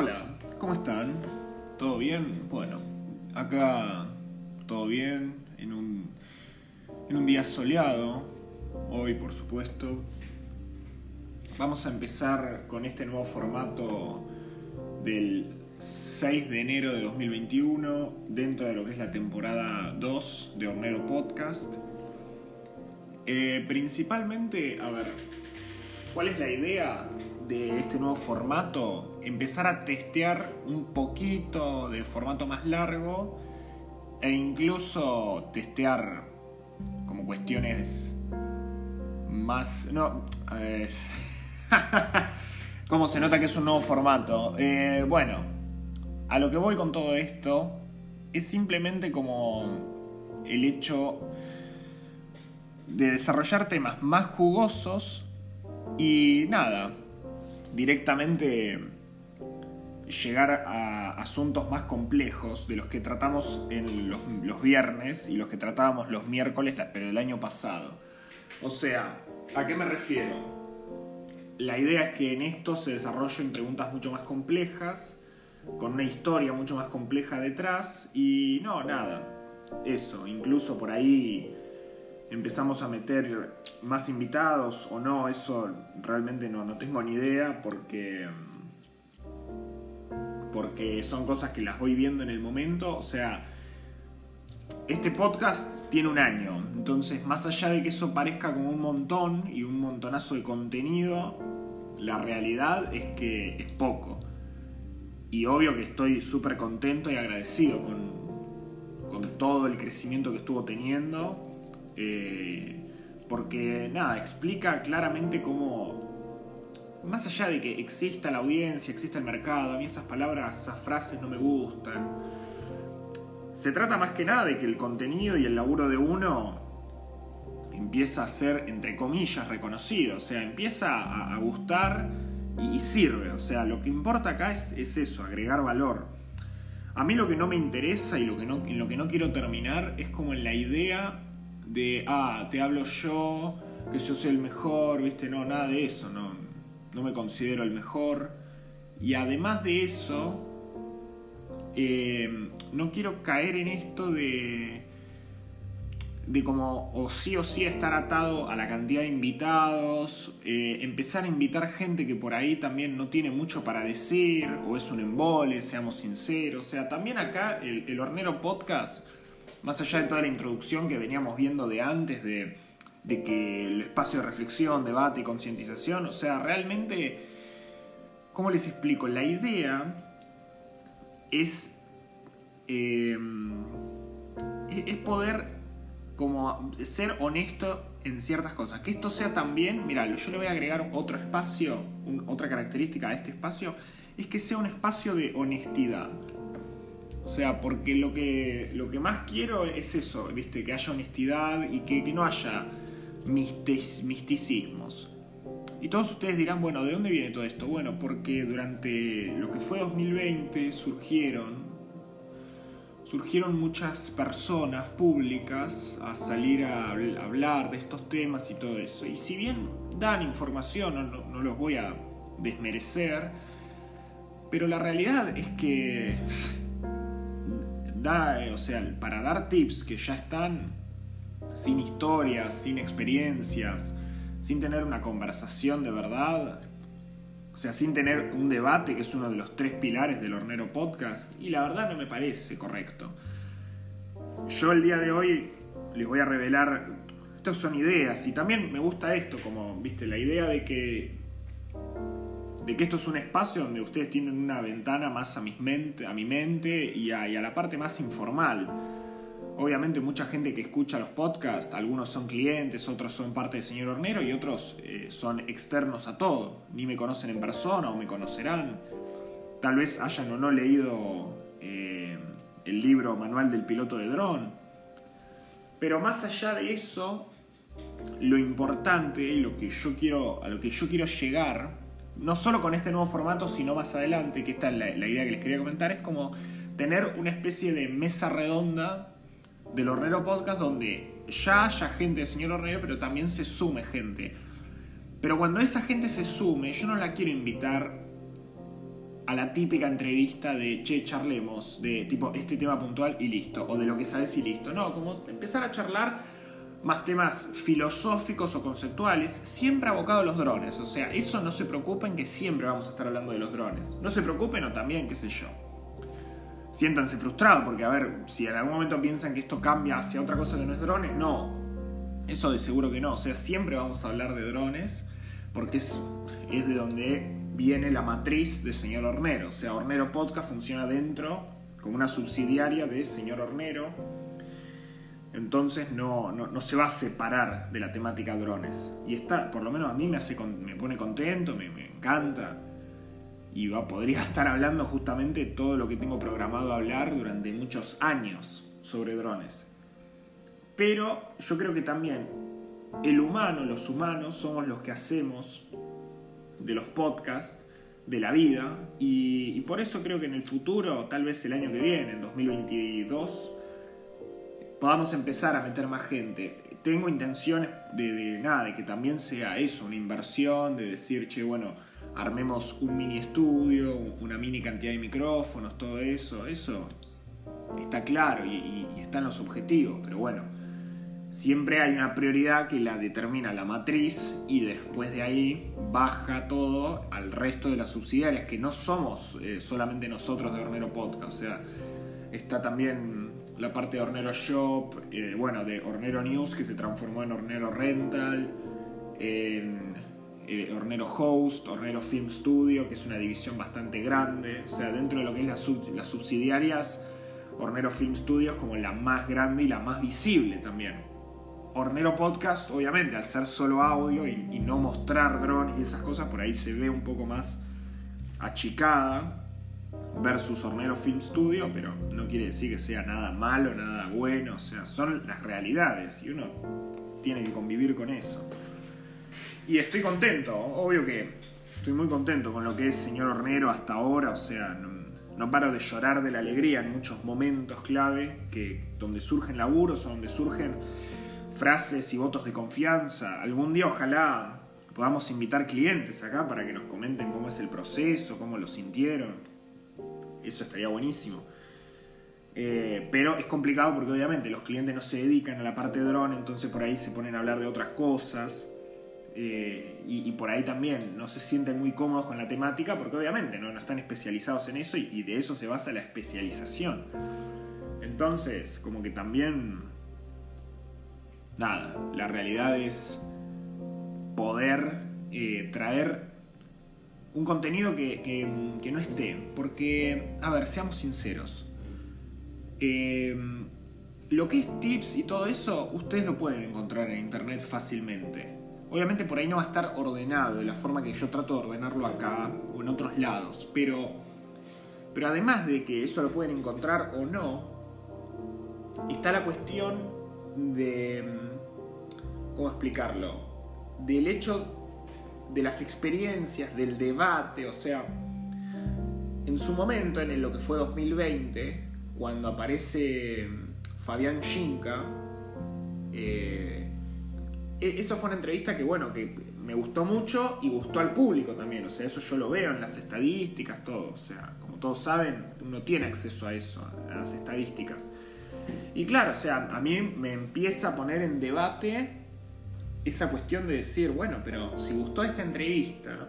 Hola, ¿cómo están? ¿Todo bien? Bueno, acá todo bien, en un, en un día soleado, hoy por supuesto. Vamos a empezar con este nuevo formato del 6 de enero de 2021, dentro de lo que es la temporada 2 de Hornero Podcast. Eh, principalmente, a ver, ¿cuál es la idea de este nuevo formato? Empezar a testear un poquito de formato más largo e incluso testear como cuestiones más... No, eh, ¿Cómo se nota que es un nuevo formato? Eh, bueno, a lo que voy con todo esto es simplemente como el hecho de desarrollar temas más jugosos y nada, directamente llegar a asuntos más complejos de los que tratamos en los, viernes y los que tratábamos los miércoles, pero el año pasado. O sea, ¿a qué me refiero? La idea es que en esto se desarrollen preguntas mucho más complejas, con una historia mucho más compleja detrás, y no, nada. Eso, incluso por ahí empezamos a meter más invitados o no, eso realmente no, no tengo ni idea porque porque son cosas que las voy viendo en el momento. O sea, este podcast tiene un año, entonces más allá de que eso parezca como un montón y un montonazo de contenido, la realidad es que es poco. Y obvio que estoy súper contento y agradecido con, con, todo el crecimiento que estuvo teniendo. Eh, porque nada, explica claramente cómo más allá de que exista la audiencia, exista el mercado, a mí esas palabras, esas frases no me gustan. Se trata más que nada de que el contenido y el laburo de uno empieza a ser, entre comillas, reconocido. O sea, empieza a, gustar y, sirve. O sea, lo que importa acá es, eso, agregar valor. A mí lo que no me interesa y lo que no, en lo que no quiero terminar es como en la idea de, ah, te hablo yo, que yo soy el mejor, viste, no, nada de eso, no no me considero el mejor. Y además de eso, eh, no quiero caer en esto de, de como o sí o sí estar atado a la cantidad de invitados, eh, empezar a invitar gente que por ahí también no tiene mucho para decir, o es un embole, seamos sinceros. O sea, también acá el, el Hornero Podcast, más allá de toda la introducción que veníamos viendo de antes de de que el espacio de reflexión, debate y concientización, o sea, realmente, ¿cómo les explico? La idea es, em, es poder como ser honesto en ciertas cosas. Que esto sea también, mira, yo le voy a agregar otro espacio, otra característica a este espacio, es que sea un espacio de honestidad. O sea, porque lo que, lo que más quiero es eso, ¿viste? Que haya honestidad y que, que no haya misticismos. Y todos ustedes dirán, bueno, ¿de dónde viene todo esto? Bueno, porque durante lo que fue 2020 surgieron surgieron muchas personas públicas a salir a hablar de estos temas y todo eso. Y si bien dan información, no, no los voy a desmerecer, pero la realidad es que da, o sea, para dar tips que ya están sin historias, sin experiencias, sin tener una conversación de verdad, o sea, sin tener un debate, que es uno de los tres pilares del Hornero Podcast, y la verdad no me parece correcto. Yo el día de hoy les voy a revelar, estas son ideas, y también me gusta esto, como, viste, la idea de que de que esto es un espacio donde ustedes tienen una ventana más a, mis mente, a mi mente y a, la parte más informal Obviamente mucha gente que escucha los podcasts, algunos son clientes, otros son parte del señor Hornero y otros eh, son externos a todo. Ni me conocen en persona o me conocerán. Tal vez hayan o no leído eh, el libro Manual del piloto de dron. Pero más allá de eso, lo importante y lo que yo quiero, a lo que yo quiero llegar, no solo con este nuevo formato, sino más adelante, que esta es la idea que les quería comentar, es como tener una especie de mesa redonda del Hornero Podcast donde ya haya gente de señor Hornero, pero también se sume gente. Pero cuando esa gente se sume, yo no la quiero invitar a la típica entrevista de, che, charlemos, de tipo este tema puntual y listo, o de lo que sabes y listo. No, como empezar a charlar más temas filosóficos o conceptuales, siempre abocado a los drones. O sea, eso no se preocupen que siempre vamos a estar hablando de los drones. No se preocupen o también, qué sé yo. Siéntanse frustrados porque, a ver, si en algún momento piensan que esto cambia hacia otra cosa que no es drones, no. Eso de seguro que no. O sea, siempre vamos a hablar de drones porque es, es de donde viene la matriz de Señor Hornero. O sea, Hornero Podcast funciona dentro como una subsidiaria de Señor Hornero entonces no, no, se va a separar de la temática drones. Y está, por lo menos a mí me, hace, me pone contento, me, encanta. Y va, podría estar hablando justamente todo lo que tengo programado hablar durante muchos años sobre drones. Pero yo creo que también el humano, los humanos, somos los que hacemos de los podcasts, de la vida. Y por eso creo que en el futuro, tal vez el año que viene, en 2022, podamos empezar a meter más gente. Tengo intenciones de, nada, de que también sea eso, una inversión, de decir, che, bueno, armemos un mini estudio, una mini cantidad de micrófonos, todo eso, eso está claro y, y están los objetivos, pero bueno, siempre hay una prioridad que la determina la matriz y después de ahí baja todo al resto de las subsidiarias, que no somos eh, solamente nosotros de Hornero Podcast, o sea, está también la parte de Hornero Shop, eh, bueno, de Hornero News que se transformó en Hornero Rental, en eh, Hornero Host, Hornero Film Studio, que es una división bastante grande, o sea, dentro de lo que es las subsidiarias, Hornero Film Studio es como la más grande y la más visible también. Hornero Podcast, obviamente, al ser solo audio y, y no mostrar drones y esas cosas, por ahí se ve un poco más achicada versus Hornero Film Studio, pero no quiere decir que sea nada malo, nada bueno, o sea, son las realidades y uno tiene que convivir con eso. Y estoy contento, obvio que estoy muy contento con lo que es Señor Hornero hasta ahora, o sea, no, paro de llorar de la alegría en muchos momentos clave, que donde surgen laburos o donde surgen frases y votos de confianza. Algún día ojalá podamos invitar clientes acá para que nos comenten cómo es el proceso, cómo lo sintieron eso estaría buenísimo. Eh, pero es complicado porque obviamente los clientes no se dedican a la parte de drone, entonces por ahí se ponen a hablar de otras cosas. Eh, y, por ahí también no se sienten muy cómodos con la temática porque obviamente no, no están especializados en eso y, y, de eso se basa la especialización. Entonces, como que también... Nada, la realidad es poder eh, traer un contenido que, no esté. Porque, a ver, seamos sinceros. Em, lo que es tips y todo eso, ustedes lo pueden encontrar en internet fácilmente. Obviamente por ahí no va a estar ordenado de la forma que yo trato de ordenarlo acá o en otros lados. Pero, pero además de que eso lo pueden encontrar o no, está la cuestión de... ¿Cómo explicarlo? Del hecho de las experiencias, del debate, o sea, en su momento, en lo que fue 2020, cuando aparece Fabián Shinka, eh, e-, eso fue una entrevista que, bueno, que me gustó mucho y gustó al público también, o sea, eso yo lo veo en las estadísticas, todo, o sea, como todos saben, uno tiene acceso a eso, a las estadísticas. Y claro, o sea, a mí me empieza a poner en debate esa cuestión de decir, bueno, pero si gustó esta entrevista,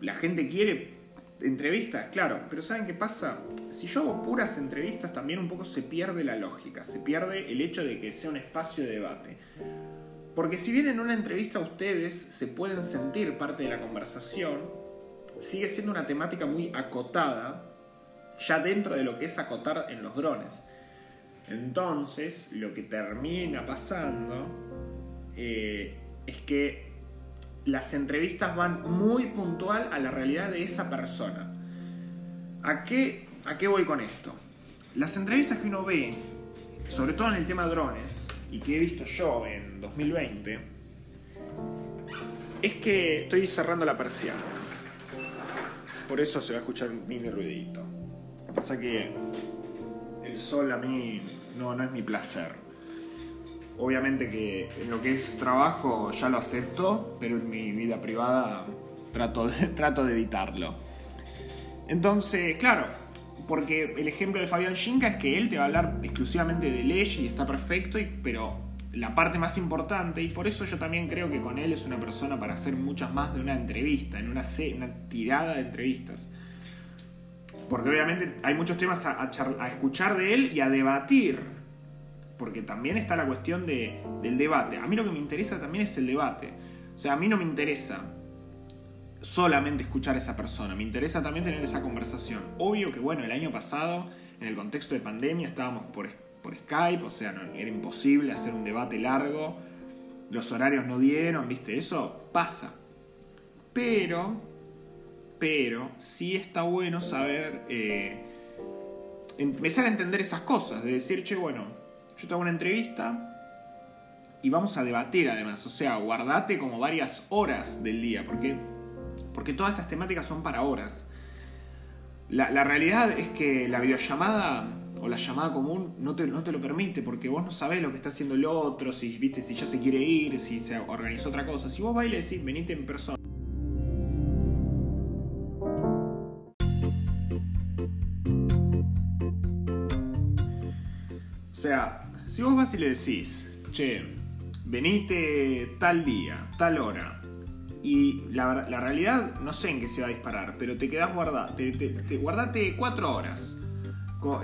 la gente quiere entrevistas, claro, pero ¿saben qué pasa? Si yo hago puras entrevistas, también un poco se pierde la lógica, se pierde el hecho de que sea un espacio de debate. Porque si bien en una entrevista ustedes se pueden sentir parte de la conversación, sigue siendo una temática muy acotada, ya dentro de lo que es acotar en los drones. Entonces, lo que termina pasando eh, es que las entrevistas van muy puntual a la realidad de esa persona. ¿A qué, ¿A qué voy con esto? Las entrevistas que uno ve, sobre todo en el tema drones, y que he visto yo en 2020, es que estoy cerrando la persiana. Por eso se va a escuchar un mini ruidito. Lo que pasa que el sol a mí no, no es mi placer. Obviamente que en lo que es trabajo ya lo acepto, pero en mi vida privada trato de, trato de evitarlo. Entonces, claro, porque el ejemplo de Fabián Shinka es que él te va a hablar exclusivamente de ley y está perfecto, pero la parte más importante, y por eso yo también creo que con él es una persona para hacer muchas más de una entrevista, en una, una tirada de entrevistas. Porque obviamente hay muchos temas a, escuchar de él y a debatir. Porque también está la cuestión de, del debate. A mí lo que me interesa también es el debate. O sea, a mí no me interesa solamente escuchar a esa persona, me interesa también tener esa conversación. Obvio que, bueno, el año pasado, en el contexto de pandemia, estábamos por, por Skype, o sea, no, era imposible hacer un debate largo, los horarios no dieron, viste, eso pasa. Pero, pero, sí está bueno saber, eh, empezar a entender esas cosas, de decir, che, bueno, yo te hago una entrevista, y vamos a debatir además. O sea, guardate como varias horas del día, porque porque todas estas temáticas son para horas. La, realidad es que la videollamada o la llamada común no te, no te, lo permite, porque vos no sabés lo que está haciendo el otro, si, viste, si ya se quiere ir, si se organizó otra cosa. Si vos vais y decís, venite en persona. Si vos vas y le decís, che, venite tal día, tal hora, y la, realidad, no sé en qué se va a disparar, pero te quedas guardado. Te, guardate cuatro horas.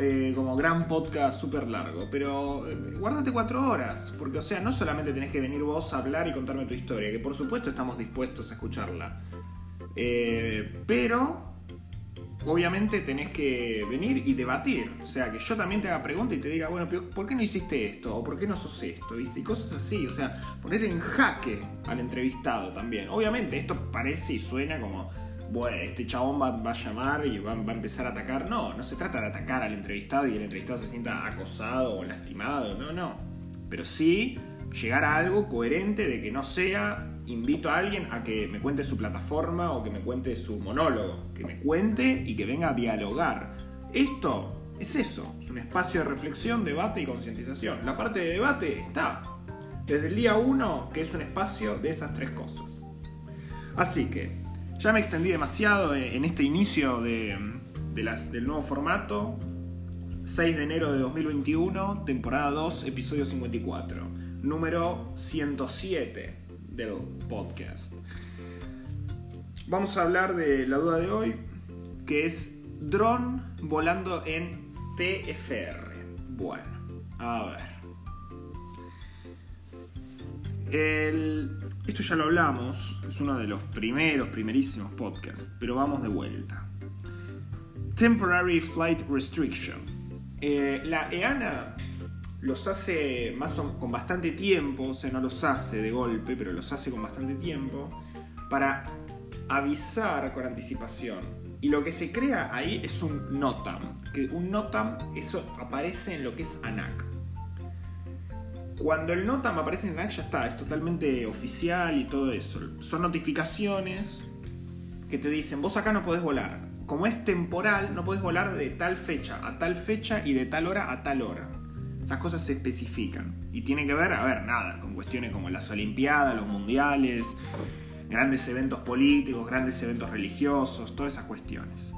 Eh, como gran podcast súper largo. Pero eh, guardate cuatro horas. Porque, o sea, no solamente tenés que venir vos a hablar y contarme tu historia, que por supuesto estamos dispuestos a escucharla. Eh, pero obviamente tenés que venir y debatir. O sea, que yo también te haga preguntas y te diga, bueno, ¿por qué no hiciste esto? ¿O por qué no sos esto? Y cosas así. O sea, poner en jaque al entrevistado también. Obviamente, esto parece y suena como, bueno, este chabón va, a llamar y va, va, a empezar a atacar. No, no se trata de atacar al entrevistado y el entrevistado se sienta acosado o lastimado. No, no. Pero sí llegar a algo coherente de que no sea invito a alguien a que me cuente su plataforma o que me cuente su monólogo, que me cuente y que venga a dialogar. Esto es eso, es un espacio de reflexión, debate y concientización. La parte de debate está desde el día 1, que es un espacio de esas tres cosas. Así que, ya me extendí demasiado en este inicio de, del nuevo formato. 6 de enero de 2021, temporada 2, episodio 54, número 107 del podcast. Vamos a hablar de la duda de hoy, que es dron volando en TFR. Bueno, a ver. esto ya lo hablamos, es uno de los primeros, primerísimos podcasts, pero vamos de vuelta. Temporary Flight Restriction. Eh, la EANA los hace con bastante tiempo, o sea, no los hace de golpe, pero los hace con bastante tiempo, para avisar con anticipación. Y lo que se crea ahí es un NOTAM, que un NOTAM eso aparece en lo que es ANAC. Cuando el NOTAM aparece en ANAC ya está, es totalmente oficial y todo eso. Son notificaciones que te dicen, vos acá no podés volar. Como es temporal, no podés volar de tal fecha a tal fecha y de tal hora a tal hora. Esas cosas se especifican. Y tiene que ver, a ver, nada, con cuestiones como las Olimpiadas, los Mundiales, grandes eventos políticos, grandes eventos religiosos, todas esas cuestiones.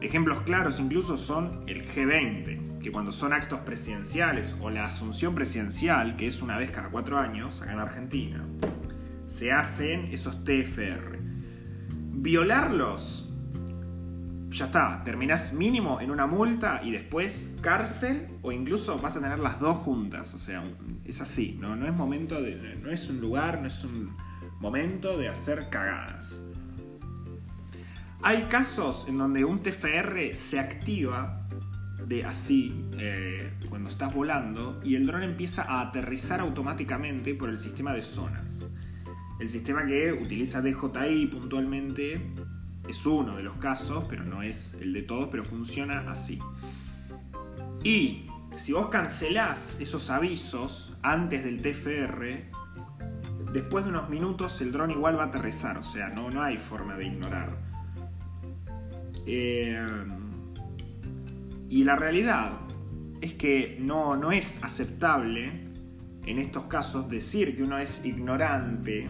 Ejemplos claros incluso son el G20, que cuando son actos presidenciales o la asunción presidencial, que es una vez cada cuatro años acá en Argentina, se hacen esos TFR. Violarlos ya está, terminás mínimo en una multa y después cárcel o incluso vas a tener las dos juntas. O sea, es así, ¿no? Es momento de. No es un lugar, no es un momento de hacer cagadas. Hay casos en donde un TFR se activa de así eh, cuando estás volando y el dron empieza a aterrizar automáticamente por el sistema de zonas. El sistema que utiliza DJI puntualmente es uno de los casos, pero no es el de todos, pero funciona así. Y si vos cancelás esos avisos antes del TFR, después de unos minutos el dron igual va a aterrizar, o sea, no, no hay forma de ignorar. Eh, y la realidad es que no, no es aceptable en estos casos decir que uno es ignorante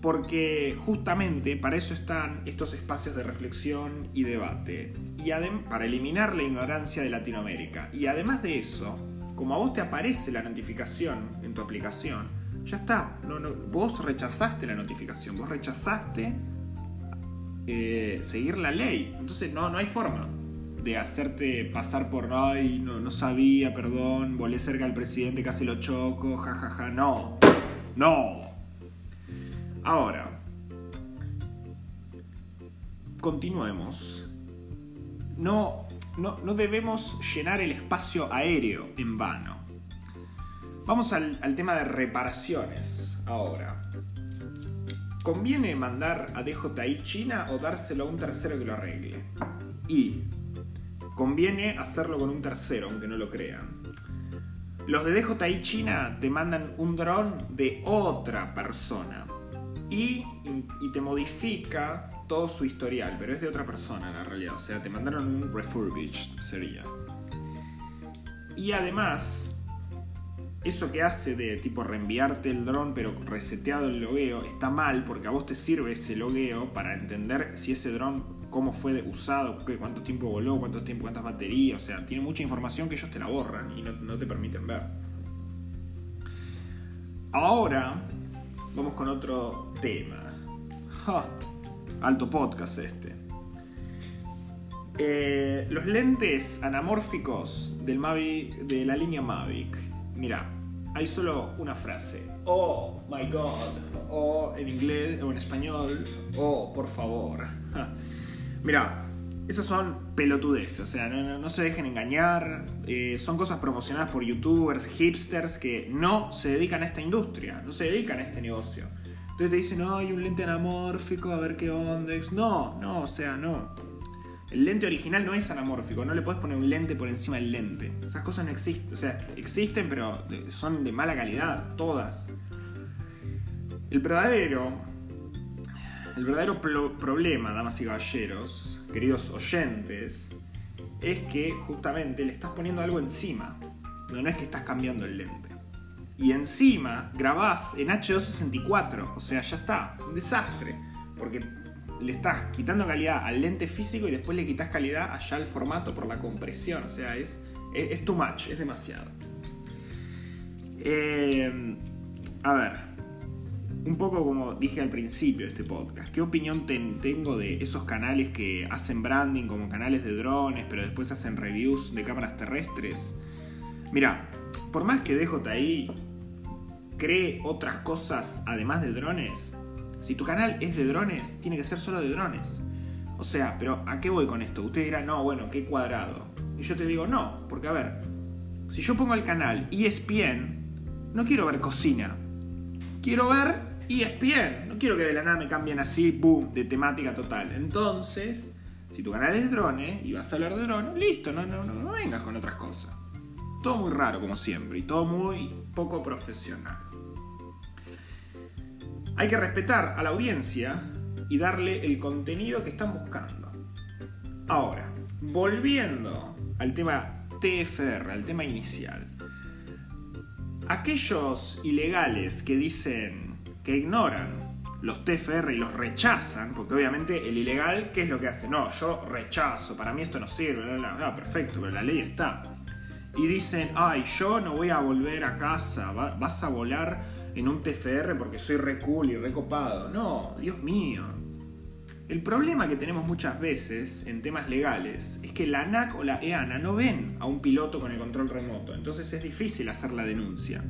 porque justamente para eso están estos espacios de reflexión y debate, y para eliminar la ignorancia de Latinoamérica. Y además de eso, como a vos te aparece la notificación en tu aplicación, ya está, vos rechazaste la notificación, vos rechazaste eh, seguir la ley, entonces no, no hay forma de hacerte pasar por, ay, no, no sabía, perdón, volé cerca al presidente, casi lo choco, jajaja, ja, ja. no, no. Ahora, continuemos. No, no, no, debemos llenar el espacio aéreo en vano. Vamos al, al tema de reparaciones ahora. ¿Conviene mandar a DJI China o dárselo a un tercero que lo arregle? Y conviene hacerlo con un tercero, aunque no lo crean. Los de DJI China te mandan un dron de otra persona y, te modifica todo su historial, pero es de otra persona en la realidad. O sea, te mandaron un refurbished, sería. Y además, eso que hace de tipo reenviarte el dron pero reseteado el logueo está mal porque a vos te sirve ese logueo para entender si ese dron cómo fue usado, cuánto tiempo voló, cuánto tiempo, cuántas baterías, o sea, tiene mucha información que ellos te la borran y no, te permiten ver. Ahora vamos con otro tema. alto podcast este. Eh, los lentes anamórficos del Mavic, de la línea Mavic. Mira, hay solo una frase. Oh my god. O en inglés o en español. Oh, por favor. Mira, esas son pelotudeces, o sea, no, se dejen engañar, eh, son cosas promocionadas por youtubers, hipsters que no se dedican a esta industria, no se dedican a este negocio. Entonces te dicen, no, hay un lente anamórfico, a ver qué onda. No, no, o sea, no. El lente original no es anamórfico, no le puedes poner un lente por encima del lente. Esas cosas no existen, o sea, existen, pero son de mala calidad, todas. El verdadero el verdadero problema, damas y caballeros, queridos oyentes, es que justamente le estás poniendo algo encima. No, es que estás cambiando el lente. Y encima grabás en H264, o sea, ya está, un desastre. Porque le estás quitando calidad al lente físico y después le quitas calidad allá al formato por la compresión. O sea, es, es, too much, es demasiado. Eh, a ver, un poco como dije al principio de este podcast, ¿qué opinión tengo de esos canales que hacen branding como canales de drones, pero después hacen reviews de cámaras terrestres? Mira, por más que DJI cree otras cosas además de drones, si tu canal es de drones, tiene que ser solo de drones. O sea, pero ¿a qué voy con esto? Usted dirá, no, bueno, qué cuadrado. Y yo te digo, no, porque a ver, si yo pongo el canal ESPN, no quiero ver cocina. Quiero ver y ESPN. No quiero que de la nada me cambien así, boom, de temática total. Entonces, si tu canal es drones y vas a hablar de drones, listo, no, no, no, vengas con otras cosas. Todo muy raro, como siempre, y todo muy poco profesional. Hay que respetar a la audiencia y darle el contenido que están buscando. Ahora, volviendo al tema TFR, al tema inicial. Aquellos ilegales que dicen que ignoran los TFR y los rechazan, porque obviamente el ilegal, ¿qué es lo que hace? No, yo rechazo, para mí esto no sirve, no, perfecto, pero la ley está. Y dicen, ay, yo no voy a volver a casa, vas a volar en un TFR porque soy re cool y recopado. No, Dios mío. El problema que tenemos muchas veces en temas legales es que la ANAC o la EANA no ven a un piloto con el control remoto, entonces es difícil hacer la denuncia.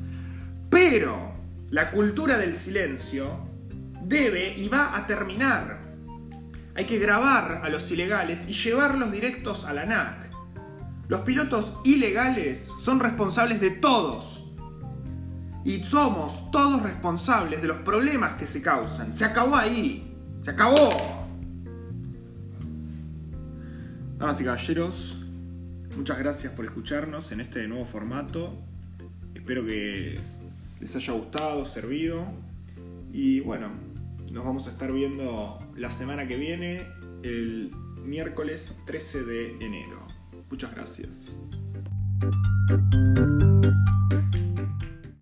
Pero la cultura del silencio debe y va a terminar. Hay que grabar a los ilegales y llevarlos directos a la NAC. Los pilotos ilegales son responsables de todos. Y somos todos responsables de los problemas que se causan. Se acabó ahí. Se acabó. Damas y caballeros, muchas gracias por escucharnos en este nuevo formato. Espero que les haya gustado, servido. Y bueno, nos vamos a estar viendo la semana que viene, el miércoles 13 de enero. Muchas gracias.